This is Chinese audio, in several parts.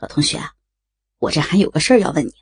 老同学啊，我这还有个事儿要问你。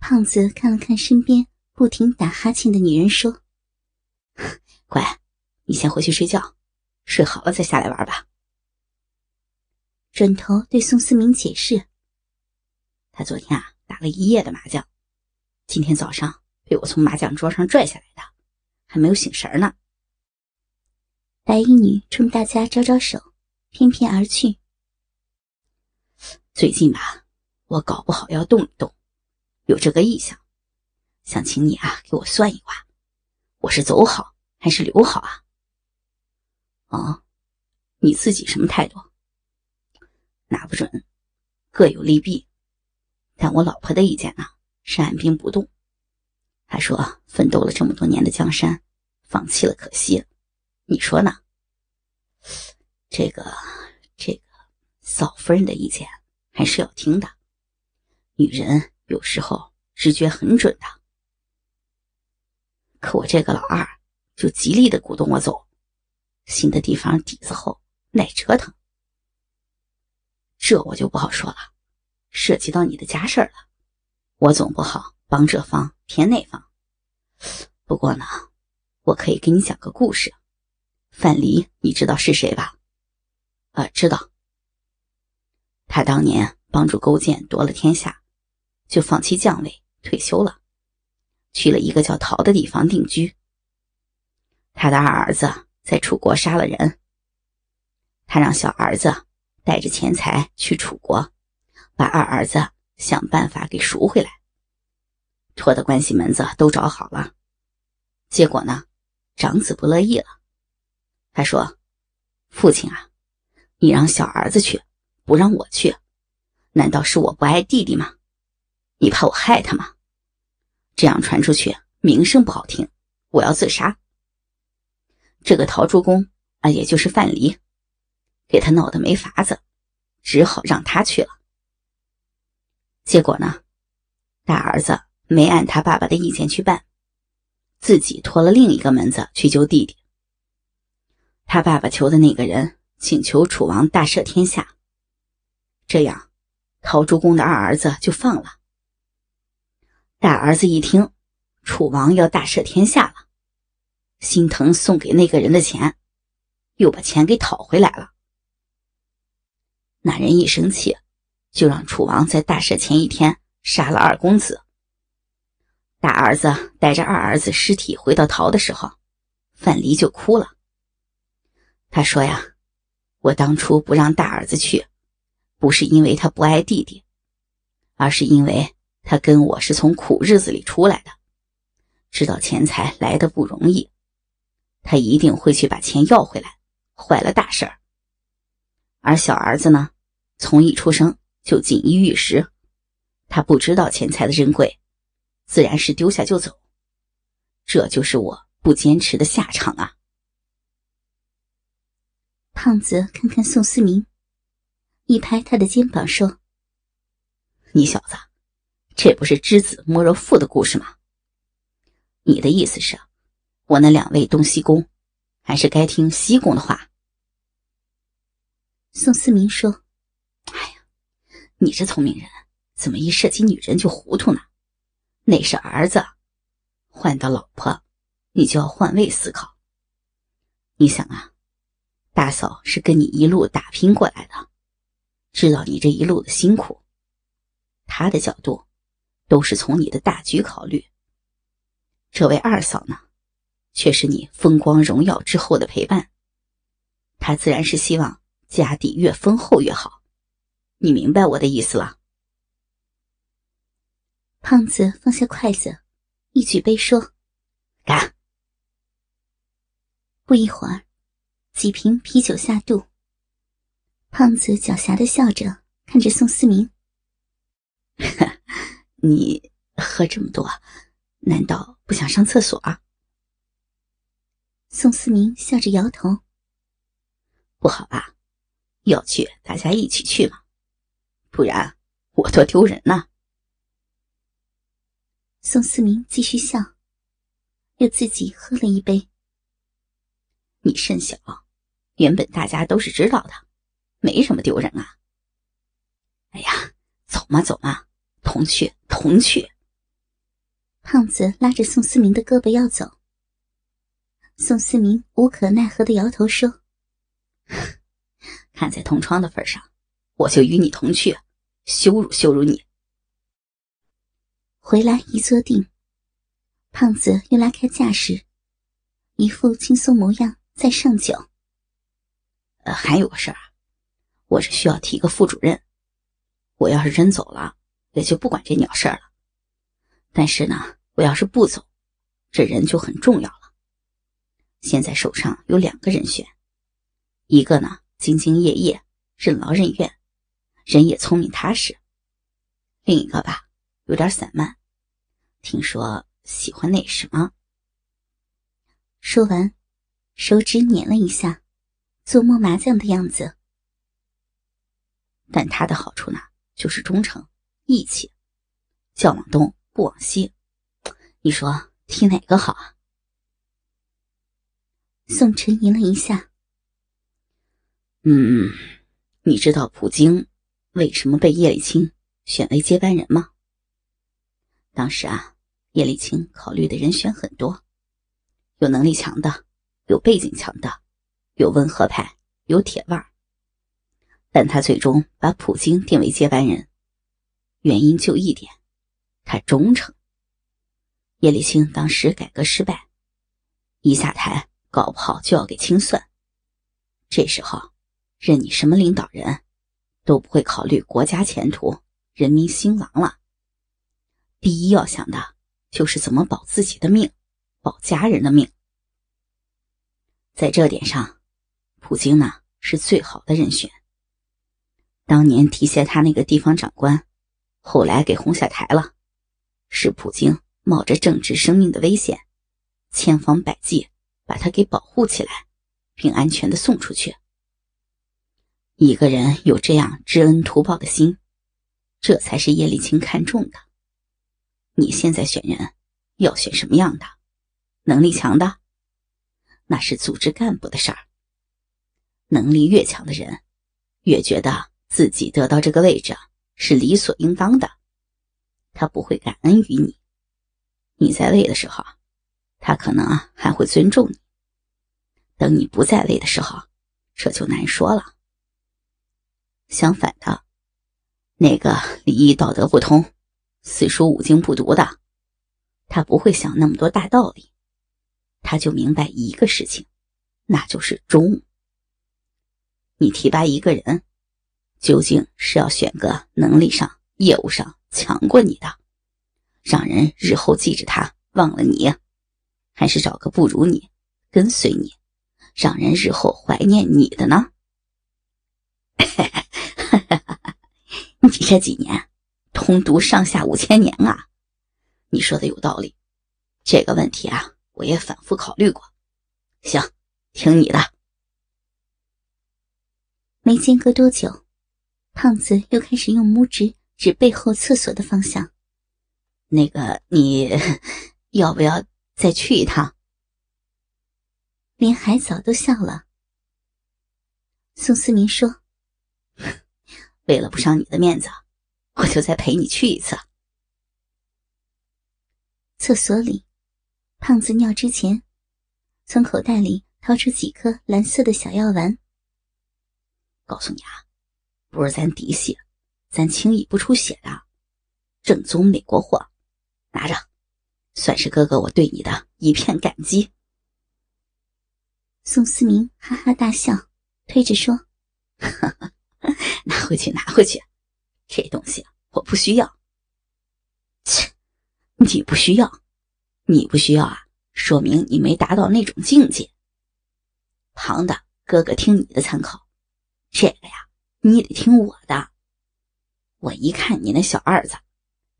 胖子看了看身边不停打哈欠的女人，说：“乖，你先回去睡觉，睡好了再下来玩吧。”转头对宋思明解释：“他昨天啊打了一夜的麻将，今天早上被我从麻将桌上拽下来的，还没有醒神呢。”白衣女冲大家招招手，翩翩而去。最近吧，我搞不好要动一动，有这个意向，想请你啊给我算一卦，我是走好还是留好啊？哦，你自己什么态度？拿不准，各有利弊。但我老婆的意见呢是按兵不动，她说奋斗了这么多年的江山，放弃了可惜。你说呢？这个，这个嫂夫人的意见还是要听的。女人有时候直觉很准的。可我这个老二就极力的鼓动我走，新的地方底子厚，耐折腾。这我就不好说了，涉及到你的家事了，我总不好帮这方偏那方。不过呢，我可以给你讲个故事。范蠡，你知道是谁吧？啊，知道。他当年帮助勾践夺了天下，就放弃将位退休了，去了一个叫陶的地方定居。他的二儿子在楚国杀了人，他让小儿子带着钱财去楚国，把二儿子想办法给赎回来。托的关系门子都找好了，结果呢，长子不乐意了。他说：“父亲啊，你让小儿子去，不让我去，难道是我不爱弟弟吗？你怕我害他吗？这样传出去，名声不好听，我要自杀。这个陶朱公啊，也就是范蠡，给他闹得没法子，只好让他去了。结果呢，大儿子没按他爸爸的意见去办，自己托了另一个门子去救弟弟。”他爸爸求的那个人请求楚王大赦天下，这样陶朱公的二儿子就放了。大儿子一听楚王要大赦天下了，心疼送给那个人的钱，又把钱给讨回来了。那人一生气，就让楚王在大赦前一天杀了二公子。大儿子带着二儿子尸体回到陶的时候，范蠡就哭了。他说：“呀，我当初不让大儿子去，不是因为他不爱弟弟，而是因为他跟我是从苦日子里出来的，知道钱财来的不容易，他一定会去把钱要回来，坏了大事儿。而小儿子呢，从一出生就锦衣玉食，他不知道钱财的珍贵，自然是丢下就走，这就是我不坚持的下场啊。”胖子看看宋思明，一拍他的肩膀说：“你小子，这不是知子莫若父的故事吗？你的意思是，我那两位东西宫，还是该听西宫的话？”宋思明说：“哎呀，你这聪明人，怎么一涉及女人就糊涂呢？那是儿子，换到老婆，你就要换位思考。你想啊。”大嫂是跟你一路打拼过来的，知道你这一路的辛苦。他的角度，都是从你的大局考虑。这位二嫂呢，却是你风光荣耀之后的陪伴。她自然是希望家底越丰厚越好。你明白我的意思了？胖子放下筷子，一举杯说：“干！”不一会儿。几瓶啤酒下肚，胖子狡黠的笑着看着宋思明：“ 你喝这么多，难道不想上厕所？”宋思明笑着摇头：“不好吧？要去大家一起去嘛，不然我多丢人呐。”宋思明继续笑，又自己喝了一杯：“你甚小。”原本大家都是知道的，没什么丢人啊。哎呀，走嘛走嘛，同去同去。胖子拉着宋思明的胳膊要走，宋思明无可奈何的摇头说：“ 看在同窗的份上，我就与你同去，羞辱羞辱你。”回来一坐定，胖子又拉开架势，一副轻松模样，在上酒。呃，还有个事儿啊，我是需要提个副主任。我要是真走了，也就不管这鸟事儿了。但是呢，我要是不走，这人就很重要了。现在手上有两个人选，一个呢兢兢业业、任劳任怨，人也聪明踏实；另一个吧，有点散漫，听说喜欢那什么。说完，手指捻了一下，做摸麻将的样子。但他的好处呢？就是忠诚、义气，叫往东不往西，你说提哪个好啊？宋晨吟了一下，嗯，你知道普京为什么被叶利钦选为接班人吗？当时啊，叶利钦考虑的人选很多，有能力强的，有背景强的，有温和派，有铁腕。但他最终把普京定为接班人，原因就一点，他忠诚。叶利钦当时改革失败，一下台搞不好就要给清算。这时候，任你什么领导人，都不会考虑国家前途、人民兴亡了。第一要想的就是怎么保自己的命，保家人的命。在这点上，普京呢是最好的人选。当年提携他那个地方长官，后来给轰下台了，是普京冒着政治生命的危险，千方百计把他给保护起来，并安全的送出去。一个人有这样知恩图报的心，这才是叶利钦看重的。你现在选人，要选什么样的？能力强的，那是组织干部的事儿。能力越强的人，越觉得。自己得到这个位置是理所应当的，他不会感恩于你。你在位的时候，他可能还会尊重你。等你不在位的时候，这就难说了。相反的，那个礼仪道德不通、四书五经不读的，他不会想那么多大道理，他就明白一个事情，那就是忠。你提拔一个人。究竟是要选个能力上、业务上强过你的，让人日后记着他忘了你，还是找个不如你、跟随你，让人日后怀念你的呢？你这几年通读上下五千年啊，你说的有道理。这个问题啊，我也反复考虑过。行，听你的。没间隔多久。胖子又开始用拇指指背后厕所的方向。那个，你要不要再去一趟？连海藻都笑了。宋思明说：“为了不伤你的面子，我就再陪你去一次。”厕所里，胖子尿之前，从口袋里掏出几颗蓝色的小药丸。告诉你啊。不是咱嫡系，咱轻易不出血的，正宗美国货，拿着，算是哥哥我对你的一片感激。宋思明哈哈大笑，推着说：“ 拿回去，拿回去，这东西我不需要。”切，你不需要，你不需要啊，说明你没达到那种境界。旁的哥哥听你的参考，这个呀。你得听我的，我一看你那小二子，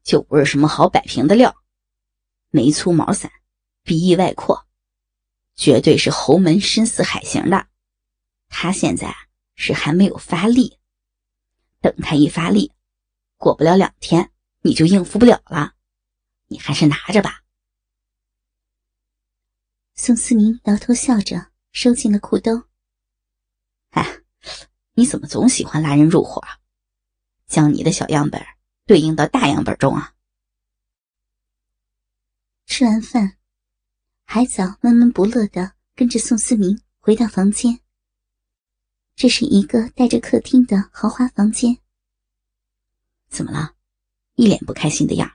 就不是什么好摆平的料，眉粗毛散，鼻翼外扩，绝对是侯门深似海型的。他现在是还没有发力，等他一发力，过不了两天你就应付不了了。你还是拿着吧。宋思明摇头笑着，收进了裤兜。哎。你怎么总喜欢拉人入伙？将你的小样本对应到大样本中啊。吃完饭，海藻闷闷不乐的跟着宋思明回到房间。这是一个带着客厅的豪华房间。怎么了？一脸不开心的样。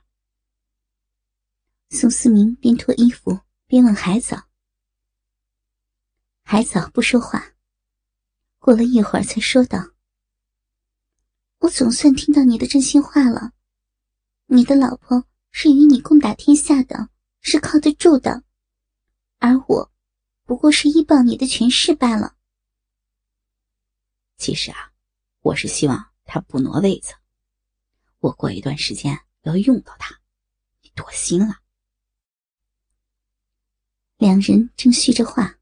宋思明边脱衣服边问海藻。海藻不说话，过了一会儿才说道：“我总算听到你的真心话了。你的老婆是与你共打天下的，是靠得住的，而我，不过是依傍你的权势罢了。其实啊，我是希望他不挪位子。我过一段时间要用到他，你多心了。”两人正叙着话。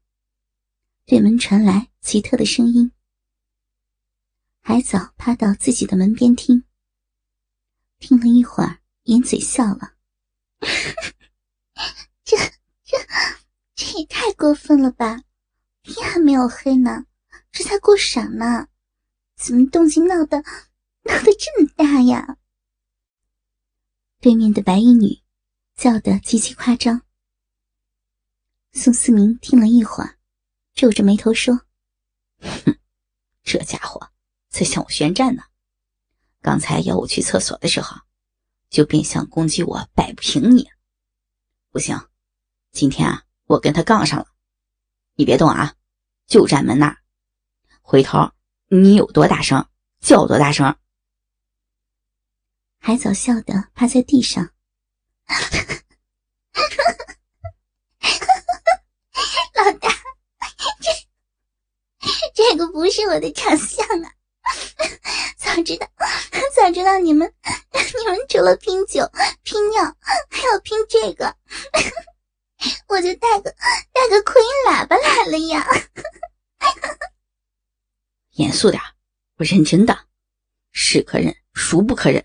对门传来奇特的声音，海藻趴到自己的门边听，听了一会儿，掩嘴笑了：“ 这、这、这也太过分了吧！天还没有黑呢，这才过晌呢，怎么动静闹得闹得这么大呀？”对面的白衣女叫得极其夸张。宋思明听了一会儿。皱着眉头说：“哼，这家伙在向我宣战呢。刚才要我去厕所的时候，就变相攻击我摆不平你。不行，今天啊，我跟他杠上了。你别动啊，就站门那儿。回头你有多大声，叫多大声。”海藻笑得趴在地上。这个不是我的长相啊！早知道，早知道你们 你们除了拼酒、拼尿，还要拼这个，我就带个带个扩音喇叭来了呀！严肃点，我认真的，是可忍，孰不可忍。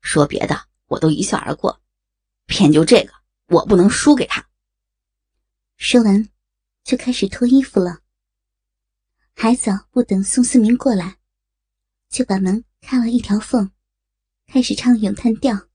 说别的我都一笑而过，偏就这个，我不能输给他。说完，就开始脱衣服了。还早不等宋思明过来，就把门开了一条缝，开始唱咏叹调。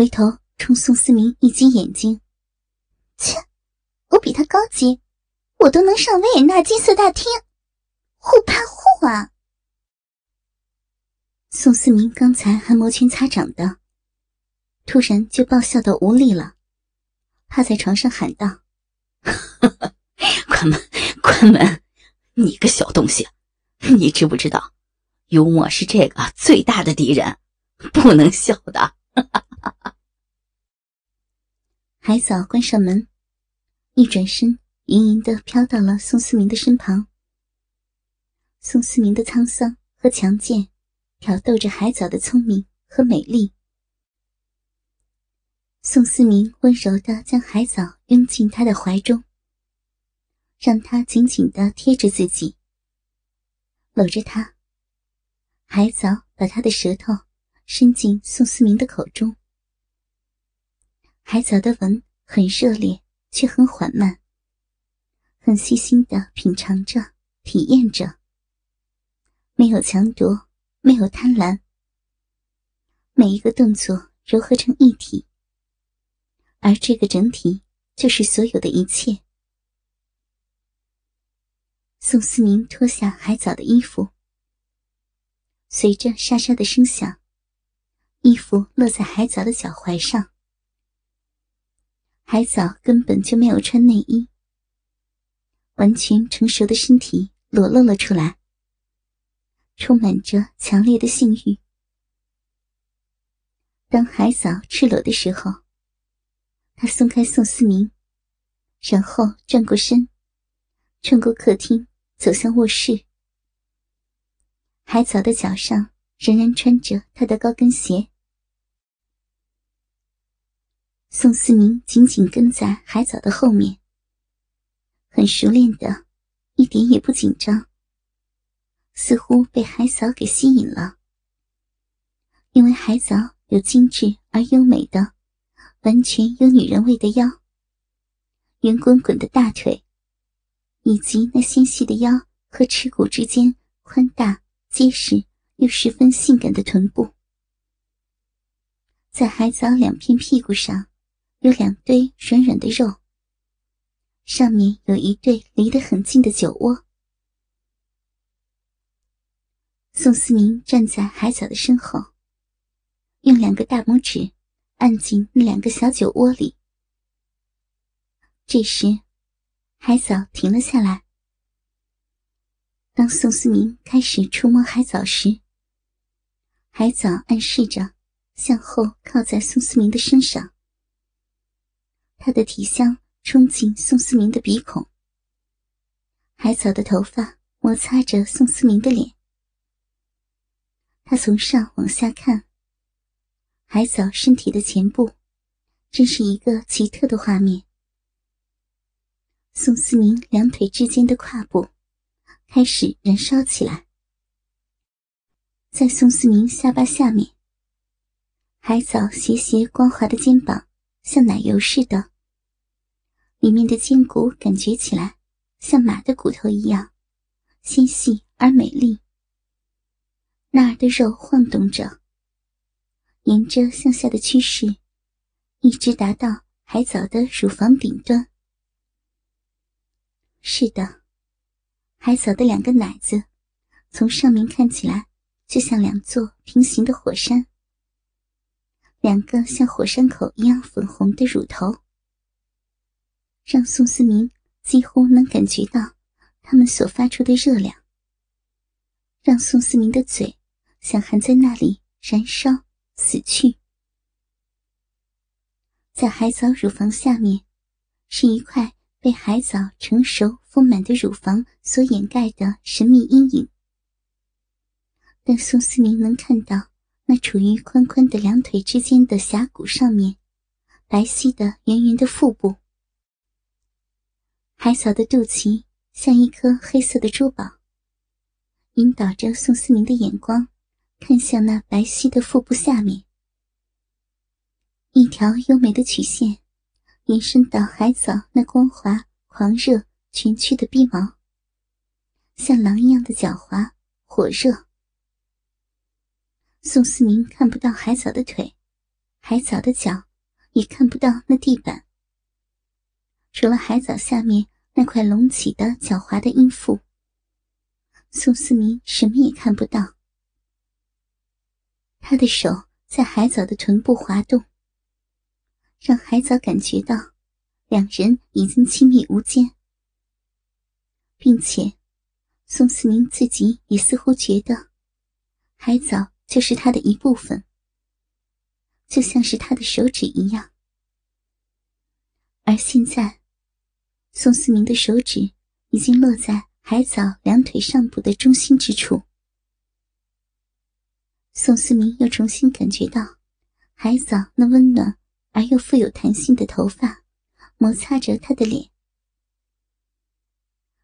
回头冲宋思明一挤眼睛，切，我比他高级，我都能上维也纳金色大厅，互怕互啊！宋思明刚才还摩拳擦掌的，突然就爆笑到无力了，趴在床上喊道：“ 关门，关门！你个小东西，你知不知道，幽默是这个最大的敌人，不能笑的。” 海藻关上门，一转身，盈盈的飘到了宋思明的身旁。宋思明的沧桑和强健，挑逗着海藻的聪明和美丽。宋思明温柔的将海藻拥进他的怀中，让他紧紧的贴着自己，搂着他。海藻把他的舌头伸进宋思明的口中。海藻的吻很热烈，却很缓慢，很细心的品尝着、体验着，没有强夺，没有贪婪，每一个动作糅合成一体，而这个整体就是所有的一切。宋思明脱下海藻的衣服，随着沙沙的声响，衣服落在海藻的脚踝上。海藻根本就没有穿内衣，完全成熟的身体裸露了出来，充满着强烈的性欲。当海藻赤裸的时候，他松开宋思明，然后转过身，穿过客厅，走向卧室。海藻的脚上仍然穿着他的高跟鞋。宋思明紧紧跟在海藻的后面，很熟练的，一点也不紧张，似乎被海藻给吸引了。因为海藻有精致而优美的、完全有女人味的腰，圆滚滚的大腿，以及那纤细的腰和耻骨之间宽大。结实又十分性感的臀部，在海藻两片屁股上有两堆软软的肉，上面有一对离得很近的酒窝。宋思明站在海藻的身后，用两个大拇指按进那两个小酒窝里。这时，海藻停了下来。当宋思明开始触摸海藻时，海藻暗示着向后靠在宋思明的身上，他的体香冲进宋思明的鼻孔。海藻的头发摩擦着宋思明的脸，他从上往下看，海藻身体的前部，真是一个奇特的画面。宋思明两腿之间的胯部。开始燃烧起来，在宋思明下巴下面，海藻斜斜光滑的肩膀像奶油似的，里面的筋骨感觉起来像马的骨头一样纤细而美丽。那儿的肉晃动着，沿着向下的趋势，一直达到海藻的乳房顶端。是的。海藻的两个奶子，从上面看起来就像两座平行的火山，两个像火山口一样粉红的乳头，让宋思明几乎能感觉到他们所发出的热量，让宋思明的嘴想含在那里燃烧死去。在海藻乳房下面，是一块。被海藻成熟丰满的乳房所掩盖的神秘阴影，但宋思明能看到那处于宽宽的两腿之间的峡谷上面，白皙的圆圆的腹部。海藻的肚脐像一颗黑色的珠宝，引导着宋思明的眼光看向那白皙的腹部下面，一条优美的曲线。延伸到海藻那光滑、狂热、蜷曲的臂毛，像狼一样的狡猾、火热。宋思明看不到海藻的腿，海藻的脚，也看不到那地板。除了海藻下面那块隆起的狡猾的阴腹，宋思明什么也看不到。他的手在海藻的臀部滑动。让海藻感觉到，两人已经亲密无间，并且，宋思明自己也似乎觉得，海藻就是他的一部分，就像是他的手指一样。而现在，宋思明的手指已经落在海藻两腿上部的中心之处，宋思明又重新感觉到海藻那温暖。而又富有弹性的头发摩擦着他的脸，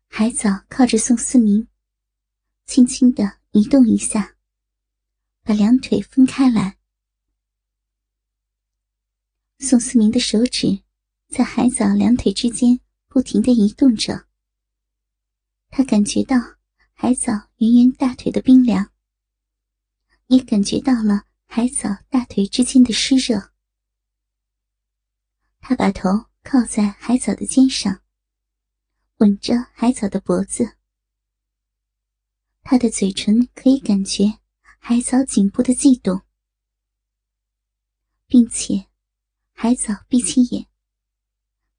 海藻靠着宋思明，轻轻的移动一下，把两腿分开来。宋思明的手指在海藻两腿之间不停的移动着，他感觉到海藻圆圆大腿的冰凉，也感觉到了海藻大腿之间的湿热。他把头靠在海藻的肩上，吻着海藻的脖子。他的嘴唇可以感觉海藻颈部的悸动，并且海藻闭起眼，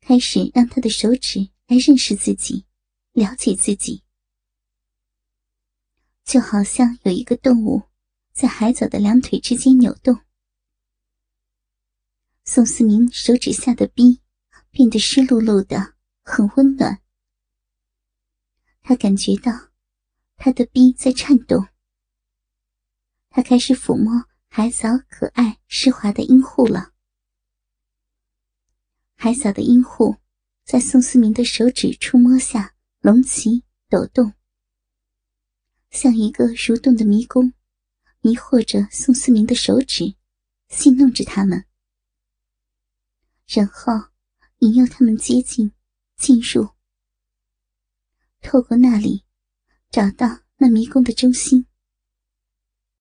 开始让他的手指来认识自己，了解自己，就好像有一个动物在海藻的两腿之间扭动。宋思明手指下的逼变得湿漉漉的，很温暖。他感觉到他的逼在颤动，他开始抚摸海嫂可爱湿滑的阴户了。海嫂的阴户在宋思明的手指触摸下隆起抖动，像一个蠕动的迷宫，迷惑着宋思明的手指，戏弄着他们，然后引诱他们接近、进入，透过那里找到那迷宫的中心。